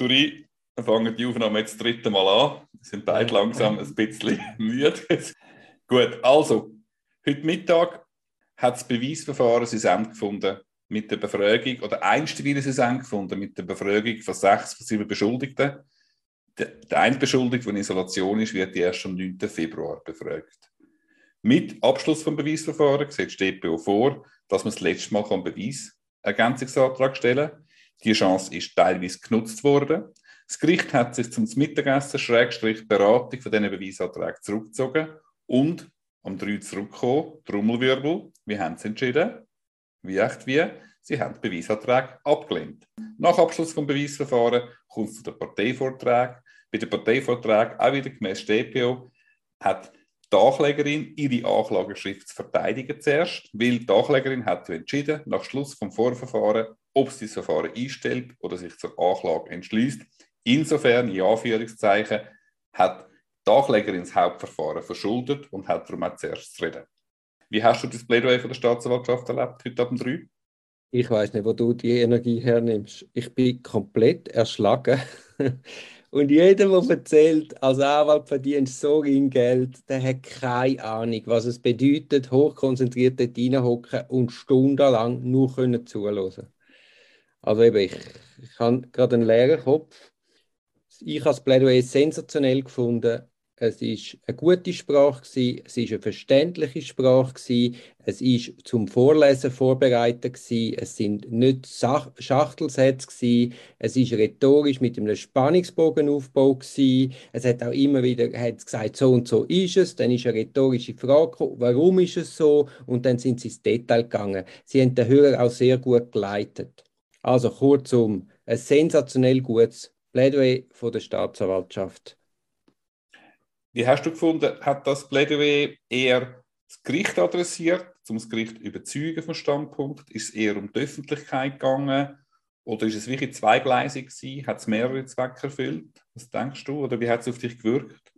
Duri, wir fangen die Aufnahme jetzt das dritte Mal an. Wir sind beide langsam ein bisschen müde. Gut, also, heute Mittag hat das Beweisverfahren sein Ende gefunden mit der Befragung, oder einstweilig sein Ende gefunden mit der Befragung von sechs von sieben Beschuldigten. Der, der eine Beschuldigte, der in Isolation ist, wird erst am 9. Februar befragt. Mit Abschluss des Beweisverfahrens sieht die DPO vor, dass man das letzte Mal einen Beweisergänzungsantrag stellen kann. Die Chance ist teilweise genutzt worden. Das Gericht hat sich zum Mittagessen Schrägstrich Beratung von diesen Beweisanträgen zurückgezogen und am 3 zurückgekommen, Trommelwirbel, wie haben sie entschieden? Wie echt wie? Sie haben die Beweisanträge abgelehnt. Nach Abschluss des Beweisverfahrens kommt es zu den Parteivorträgen. Bei den Parteivorträgen, auch wieder gemäß DPO, hat die Anklägerin ihre Anklageschrift zu verteidigen zuerst, weil die Anklägerin hat entschieden, nach Schluss vom Vorverfahren, ob sie das Verfahren einstellt oder sich zur Anklage entschließt. Insofern, in Anführungszeichen, hat die Anklägerin das Hauptverfahren verschuldet und hat darum auch zuerst zu reden. Wie hast du das Plädoyer von der Staatsanwaltschaft erlebt, heute Abend 3? Ich weiß nicht, wo du die Energie hernimmst. Ich bin komplett erschlagen. Und jeder, der erzählt, als Anwalt verdienst so viel Geld, der hat keine Ahnung, was es bedeutet, hochkonzentriert dort reinhocken und stundenlang nur können zuhören. Also eben, ich, ich habe gerade einen leeren Kopf. Ich habe das Plädoyer sensationell gefunden es ist eine gute Sprache gewesen, es ist eine verständliche Sprache gewesen, es ist zum Vorlesen vorbereitet gewesen, es sind nicht Sach Schachtelsätze gewesen, es ist rhetorisch mit einem Spannungsbogenaufbau gewesen, es hat auch immer wieder gesagt, so und so ist es, dann ist eine rhetorische Frage gekommen, warum ist es so und dann sind sie ins Detail gegangen. Sie haben den Hörer auch sehr gut geleitet. Also kurzum, ein sensationell gutes Plädoyer von der Staatsanwaltschaft. Wie hast du gefunden, hat das Plädoyer eher das Gericht adressiert, um das Gericht überzeugen vom Standpunkt? Ist es eher um die Öffentlichkeit gegangen? Oder ist es wirklich zweigleisig gewesen? Hat es mehrere Zwecke erfüllt? Was denkst du? Oder wie hat es auf dich gewirkt?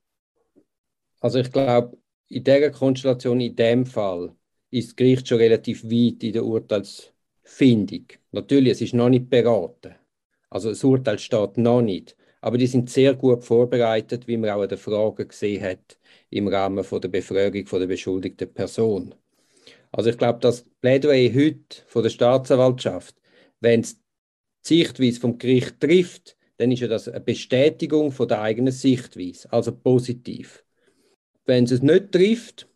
Also ich glaube, in dieser Konstellation, in dem Fall, ist das Gericht schon relativ weit in der Urteilsfindung. Natürlich, es ist noch nicht beraten. Also das Urteil steht noch nicht. Aber die sind sehr gut vorbereitet, wie man auch in den Fragen gesehen hat, im Rahmen von der Befragung von der beschuldigten Person. Also ich glaube, das Plädoyer heute von der Staatsanwaltschaft, wenn es die Sichtweise vom Gericht trifft, dann ist ja das eine Bestätigung von der eigenen Sichtweise, also positiv. Wenn es nicht trifft,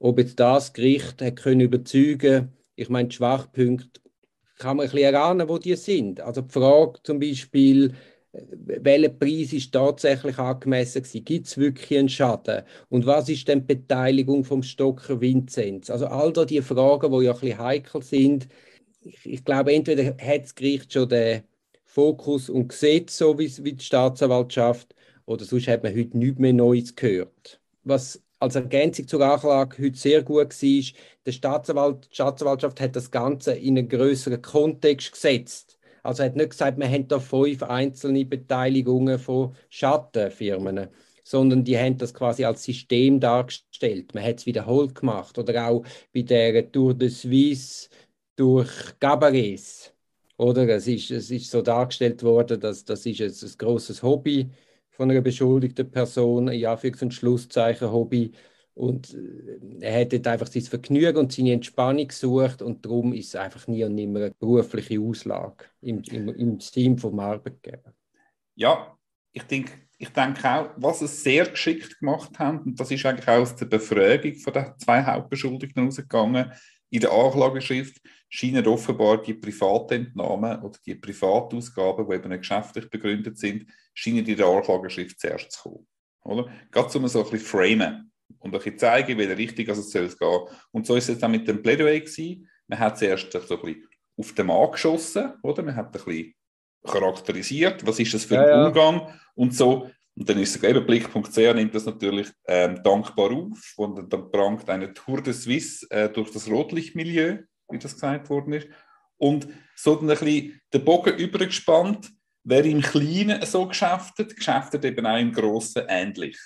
ob jetzt das Gericht hat können überzeugen, ich meine, die Schwachpunkte kann man ein bisschen erahnen, wo die sind. Also die Frage zum Beispiel, welcher Preis ist tatsächlich angemessen gewesen? Gibt es wirklich einen Schaden? Und was ist denn die Beteiligung vom Stocker Vinzenz? Also all da die Fragen, die ja ein bisschen heikel sind. Ich, ich glaube, entweder hat das Gericht schon den Fokus und sieht so wie, wie die Staatsanwaltschaft, oder sonst hat man heute nichts mehr Neues gehört. Was als Ergänzung zur Anklage heute sehr gut war, die Staatsanwalt, Staatsanwaltschaft hat das Ganze in einen größeren Kontext gesetzt. Also er hat nicht gesagt, wir haben da fünf einzelne Beteiligungen von Schattenfirmen, sondern die haben das quasi als System dargestellt. Man hat es wiederholt gemacht oder auch bei der Tour de Suisse durch Gabarets. Oder es ist, es ist so dargestellt worden, dass das ist ein, ein großes Hobby von einer beschuldigten Person, ja, für ein Schlusszeichen Hobby und äh, er hat dort einfach sein Vergnügen und seine Entspannung gesucht und darum ist es einfach nie und nimmer eine berufliche Auslage im, im, im Team vom Arbeitgeber. Ja, ich denke, ich denke auch, was sie sehr geschickt gemacht haben, und das ist eigentlich auch aus der Befragung von den zwei Hauptbeschuldigten herausgegangen, in der Anklageschrift scheinen offenbar die Privatentnahmen oder die Privatausgaben, die eben geschäftlich begründet sind, scheinen in der Anklageschrift zuerst zu kommen. Oder? Gerade um so ein bisschen framen und bisschen zeigen, welche Richtung es soll gehen. Und so ist es dann mit dem Plädoyer gewesen. Man hat zuerst so ein bisschen auf den Mann geschossen, oder? Man hat ein bisschen charakterisiert, was ist das für ein ja, Umgang und so. Und dann ist eben Blick.ch nimmt das natürlich ähm, dankbar auf und dann prangt eine Tour de Suisse äh, durch das Rotlichtmilieu, wie das gesagt worden ist. Und so dann ein bisschen den Bogen übergespannt, wer im Kleinen so geschäftet, geschäftet eben auch im Grossen ähnlich.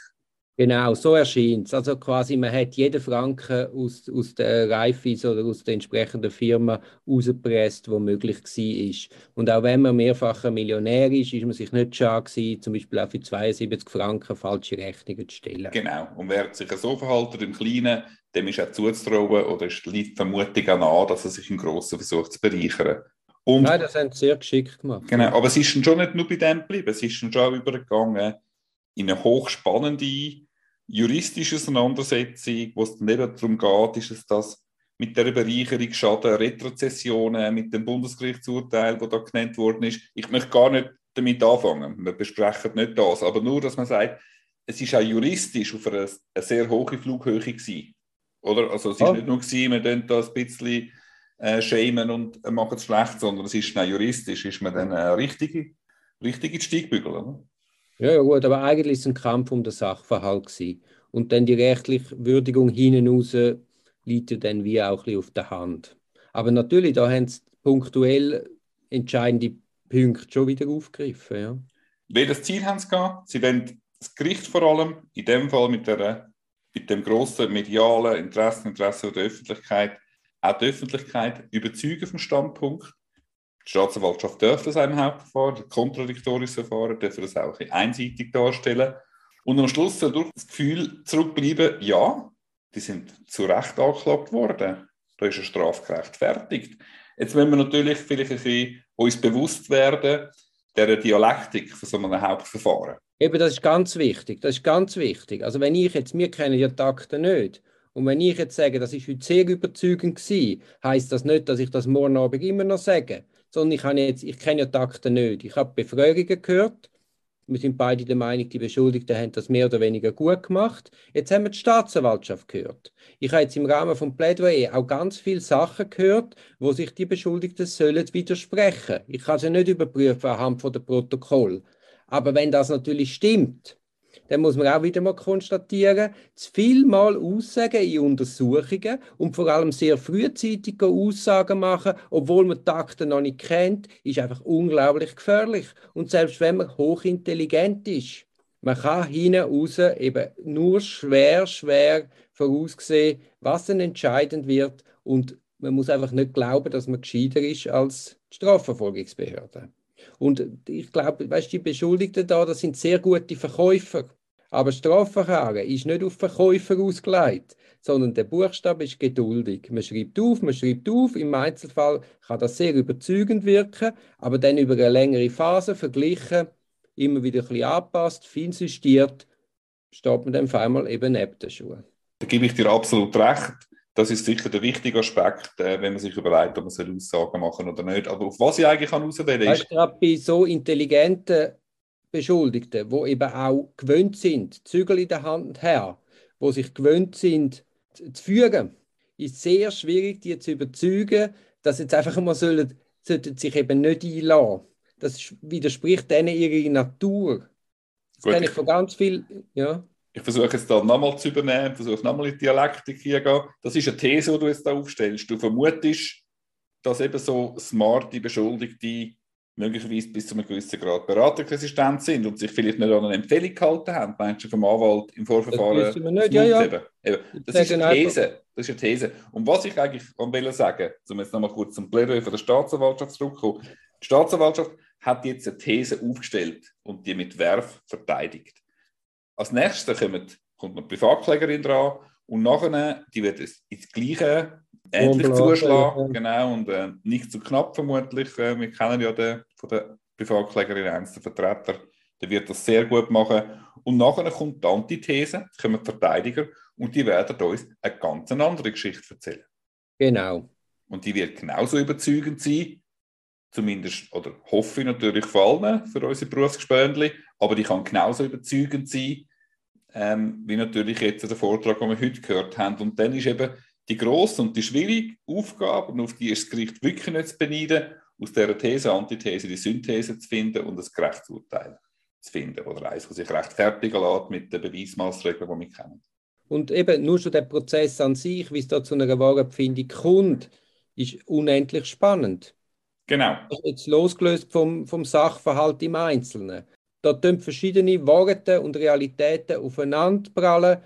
Genau, so erscheint es. Also quasi, man hat jeden Franken aus, aus der Reifeis oder aus der entsprechenden Firma rausgepresst, wo möglich war. Und auch wenn man mehrfacher Millionär ist, ist man sich nicht schade gewesen, zum Beispiel auch für 72 Franken falsche Rechnungen zu stellen. Genau. Und wer sich so verhält im Kleinen, dem ist auch zuzutrauen oder ist die Vermutung nah, dass er sich im Grossen versucht zu bereichern. Und, Nein, das haben sie sehr geschickt gemacht. Genau, aber es ist schon nicht nur bei dem geblieben, es ist schon übergegangen in eine hochspannende juristische Auseinandersetzung, wo es dann eben darum geht, ist es das mit der Bereicherung Schaden, Retrozessionen, mit dem Bundesgerichtsurteil, das da genannt worden ist. Ich möchte gar nicht damit anfangen. Wir besprechen nicht das, aber nur, dass man sagt, es ist auch juristisch auf einer, eine sehr hohe Flughöhe gewesen. Oder? Also es ist oh. nicht nur gewesen, wir tun da ein bisschen äh, schämen und äh, machen es schlecht, sondern es ist auch juristisch, ist man dann äh, richtige, richtige Steigbügel. Oder? Ja, ja, gut, aber eigentlich ist es ein Kampf um den Sachverhalt gewesen. Und dann die rechtliche Würdigung hinten raus liegt ja dann wie auch ein auf der Hand. Aber natürlich, da haben sie punktuell entscheidende Punkte schon wieder aufgegriffen. Ja. Welches Ziel haben sie gehabt? Sie wollen das Gericht vor allem, in dem Fall mit, der, mit dem grossen medialen Interesse, Interesse der Öffentlichkeit, auch die Öffentlichkeit überzeugen vom Standpunkt, die Staatsanwaltschaft darf das einem Hauptverfahren, das kontradiktorisches Verfahren darf das auch einseitig darstellen. Und am Schluss soll durch das Gefühl zurückbleiben, ja, die sind zu Recht angeklagt worden. Da ist ein Strafgerecht fertig. Jetzt müssen wir natürlich vielleicht ein bisschen uns bewusst werden, der Dialektik von so einem Hauptverfahren. Eben, das ist ganz wichtig. Das ist ganz wichtig. Also wenn ich jetzt, wir kennen ja die Akten nicht. Und wenn ich jetzt sage, das ist heute sehr überzeugend gewesen, heißt das nicht, dass ich das morgen Abend immer noch sage sondern ich, habe jetzt, ich kenne ja die Akten nicht. Ich habe Befragungen gehört. Wir sind beide der Meinung, die Beschuldigten haben das mehr oder weniger gut gemacht. Jetzt haben wir die Staatsanwaltschaft gehört. Ich habe jetzt im Rahmen von Plädoyer auch ganz viele Sachen gehört, wo sich die Beschuldigten sollen widersprechen. Ich kann sie nicht überprüfen anhand der Protokoll. Aber wenn das natürlich stimmt, dann muss man auch wieder mal konstatieren, zu viel Mal Aussagen in Untersuchungen und vor allem sehr frühzeitig Aussagen machen, obwohl man die Akten noch nicht kennt, ist einfach unglaublich gefährlich. Und selbst wenn man hochintelligent ist, man kann hinten raus eben nur schwer, schwer voraussehen, was dann entscheidend wird und man muss einfach nicht glauben, dass man gescheiter ist als die Strafverfolgungsbehörde. Und ich glaube, weißt, die Beschuldigten da, das sind sehr gute Verkäufer. Aber Strafverfahren ist nicht auf Verkäufer ausgelegt, sondern der Buchstabe ist geduldig. Man schreibt auf, man schreibt auf. Im Einzelfall kann das sehr überzeugend wirken, aber dann über eine längere Phase verglichen, immer wieder ein bisschen angepasst, fein justiert, steht man dann auf einmal eben neben den Schuhen. Da gebe ich dir absolut recht. Das ist sicher der wichtige Aspekt, äh, wenn man sich überlegt, ob man Aussagen machen soll oder nicht. Aber auf was ich eigentlich auswählen kann, ist... Gerade bei so intelligenten Beschuldigten, wo eben auch gewöhnt sind, Zügel in der Hand her, wo sich gewöhnt sind zu fügen, ist sehr schwierig, die zu überzeugen, dass jetzt einfach mal sollen, sollten sich eben nicht einlassen. Das widerspricht denen ihrer Natur. Das Gut, kenne ich von ganz viel, ja. Ich versuche jetzt da nochmal zu übernehmen, versuche nochmal in die Dialektik hier zu gehen. Das ist eine These, die du jetzt da aufstellst. Du vermutest, dass eben so smarte Beschuldigte möglicherweise bis zu einem gewissen Grad beratungsresistent sind und sich vielleicht nicht an eine Empfehlung gehalten haben, meinst du, vom Anwalt im Vorverfahren das nicht. Ja, ja. Eben. Das ist eine These. Das ist eine These. Und was ich eigentlich will sagen, um jetzt nochmal kurz zum Plädoyer von der Staatsanwaltschaft zurückzukommen, die Staatsanwaltschaft hat jetzt eine These aufgestellt und die mit Werf verteidigt. Als nächstes kommt, kommt eine Privatklägerin dran und nachher, die wird ins Gleiche ähnlich zuschlagen, genau, und äh, nicht zu knapp vermutlich. Äh, wir kennen ja den von der Privatklägerin eins der Vertreter, der wird das sehr gut machen. Und nachher kommt die Antithese, kommen die Verteidiger und die werden uns eine ganz andere Geschichte erzählen. Genau. Und die wird genauso überzeugend sein, zumindest, oder hoffe ich natürlich vor allem für unsere Berufsgespöntli, aber die kann genauso überzeugend sein, ähm, wie natürlich jetzt der Vortrag, den wir heute gehört haben. Und dann ist eben die grosse und die schwierige Aufgabe, und auf die ist das Gericht wirklich nicht zu beneiden, aus dieser These, Antithese, die Synthese zu finden und ein gerechtes Urteil zu finden. Oder eins, das sich rechtfertigen lässt mit den Beweismaßregeln, die wir kennen. Und eben nur schon der Prozess an sich, wie es da zu einer wahren Befindung kommt, ist unendlich spannend. Genau. Jetzt losgelöst vom, vom Sachverhalt im Einzelnen. da tun verschiedene Worte und Realitäten aufeinander prallen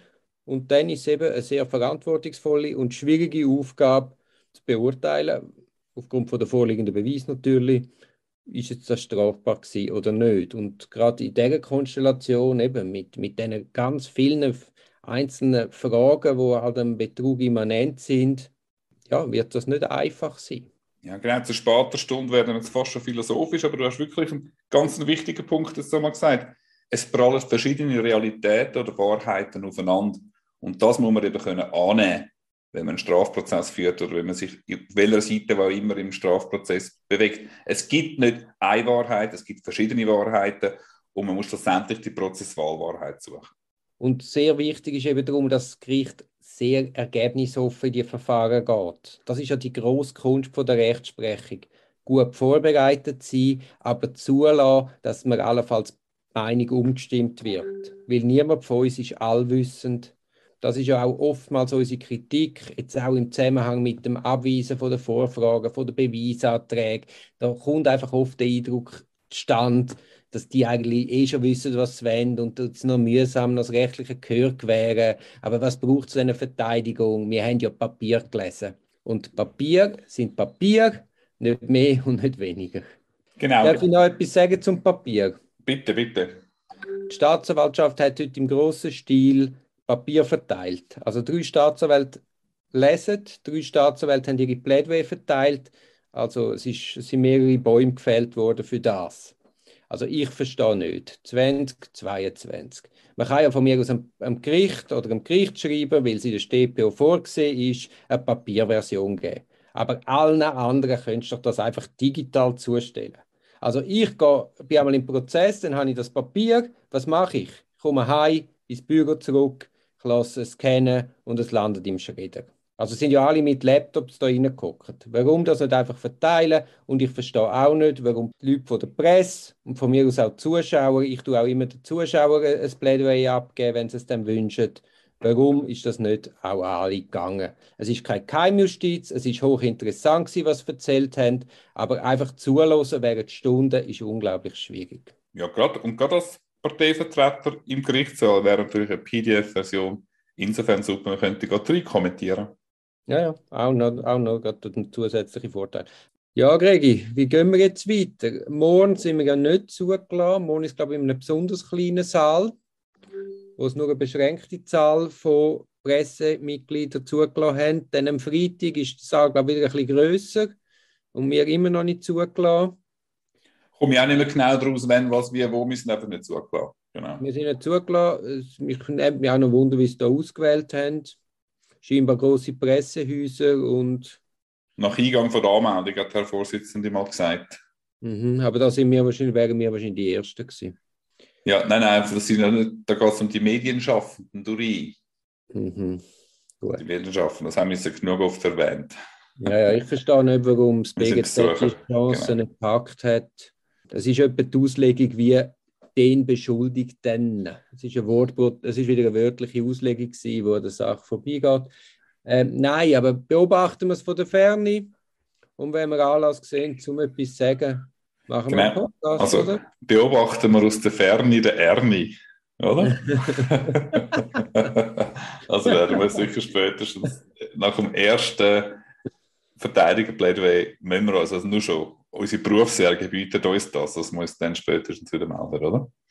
und dann ist es eben eine sehr verantwortungsvolle und schwierige Aufgabe zu beurteilen, aufgrund von der vorliegenden Beweis natürlich, ist jetzt das strafbar gewesen oder nicht. Und gerade in dieser Konstellation eben mit, mit diesen ganz vielen einzelnen Fragen, die halt dem Betrug immanent sind, ja, wird das nicht einfach sein. Ja, genau, zu später Stunde werden wir jetzt fast schon philosophisch, aber du hast wirklich einen ganz wichtigen Punkt jetzt mal gesagt. Es prallen verschiedene Realitäten oder Wahrheiten aufeinander. Und das muss man eben können annehmen, wenn man einen Strafprozess führt oder wenn man sich auf welcher Seite auch immer im Strafprozess bewegt. Es gibt nicht eine Wahrheit, es gibt verschiedene Wahrheiten und man muss schlussendlich die Prozesswahlwahrheit suchen. Und sehr wichtig ist eben darum, dass das Gericht sehr ergebnisoffen in die Verfahren geht. Das ist ja die grosse Kunst von der Rechtsprechung. Gut vorbereitet sein, aber zulassen, dass man allenfalls Meinung umgestimmt wird. Weil niemand von uns ist allwissend. Das ist ja auch oftmals unsere Kritik, jetzt auch im Zusammenhang mit dem Abweisen von der Vorfragen, von den Beweisanträgen. Da kommt einfach oft der Eindruck zustande, dass die eigentlich eh schon wissen, was sie wollen und es noch mühsam noch das rechtliche Gehör gewähren. Aber was braucht es eine Verteidigung? Wir haben ja Papier gelesen. Und Papier sind Papier, nicht mehr und nicht weniger. Genau. Darf ich noch etwas sagen zum Papier? Bitte, bitte. Die Staatsanwaltschaft hat heute im grossen Stil Papier verteilt. Also drei Staatsanwälte lesen, drei Staatsanwälte haben ihre Plädoyer verteilt. Also es, ist, es sind mehrere Bäume gefällt worden für das. Also ich verstehe nicht. 2022. Man kann ja von mir aus am Gericht oder am Gericht schreiben, weil sie in der StPO vorgesehen ist, eine Papierversion geben. Aber allen anderen könntest du das einfach digital zustellen. Also ich gehe, bin einmal im Prozess, dann habe ich das Papier. Was mache ich? Ich komme heim, ins Büro zurück, ich lasse es scannen und es landet im Schredder. Also sind ja alle mit Laptops da reingeguckt. Warum das nicht einfach verteilen? Und ich verstehe auch nicht, warum die Leute von der Presse und von mir aus auch die Zuschauer, ich tue auch immer den Zuschauern ein Plädoyer abgeben, wenn sie es dann wünschen. Warum ist das nicht auch alle gegangen? Es ist keine Keimjustiz, es ist hochinteressant was sie erzählt haben, aber einfach zuhören während Stunden ist unglaublich schwierig. Ja, gerade, und gerade als Parteivertreter im Gerichtssaal wäre natürlich eine PDF-Version insofern super, man könnte gerade rein kommentieren. Ja, ja, auch noch, auch noch ein zusätzlicher Vorteil. Ja, Gregi, wie gehen wir jetzt weiter? Morgen sind wir ja nicht zugelassen. Morgen ist, glaube ich, in einem besonders kleinen Saal, wo es nur eine beschränkte Zahl von Pressemitgliedern zugelassen haben. Dann am Freitag ist der Saal, glaube ich, wieder ein bisschen grösser und wir immer noch nicht zugelassen. Komme ich auch nicht mehr genau daraus, wenn, was, wie, wo, wir sind einfach nicht zugelassen. Genau. Wir sind nicht zugelassen. Mich nimmt mich auch noch Wunder, wie sie da ausgewählt haben scheinbar große Pressehäuser und. Nach Eingang von der Anmeldung hat Herr Vorsitzende mal gesagt. Mhm, aber da sind wir wahrscheinlich, wären wir wahrscheinlich die Ersten gewesen. Ja, nein, nein, das sind ja nicht, da geht es um die Medienschaffenden durch. Mhm. Gut. Die Medienschaffenden, das haben wir jetzt genug oft erwähnt. Ja, ja, ich verstehe nicht, warum das BGZ die Chancen genau. nicht gepackt hat. Das ist etwa die Auslegung wie den Beschuldigten. Es ist, ein Wortbrot, es ist wieder eine wörtliche Auslegung, gewesen, wo der Sache vorbeigeht. Ähm, nein, aber beobachten wir es von der Ferne. Und wenn wir Anlass sehen, um etwas zu sagen, machen genau. wir einen Podcast, also, oder? Beobachten wir aus der Ferne den Ernie, oder? also werden wir sicher spätestens nach dem ersten Verteidiger-Plädoyer müssen wir uns also nur schon unsere Berufsjahre gebietet uns das, das muss dann spätestens wieder melden, oder?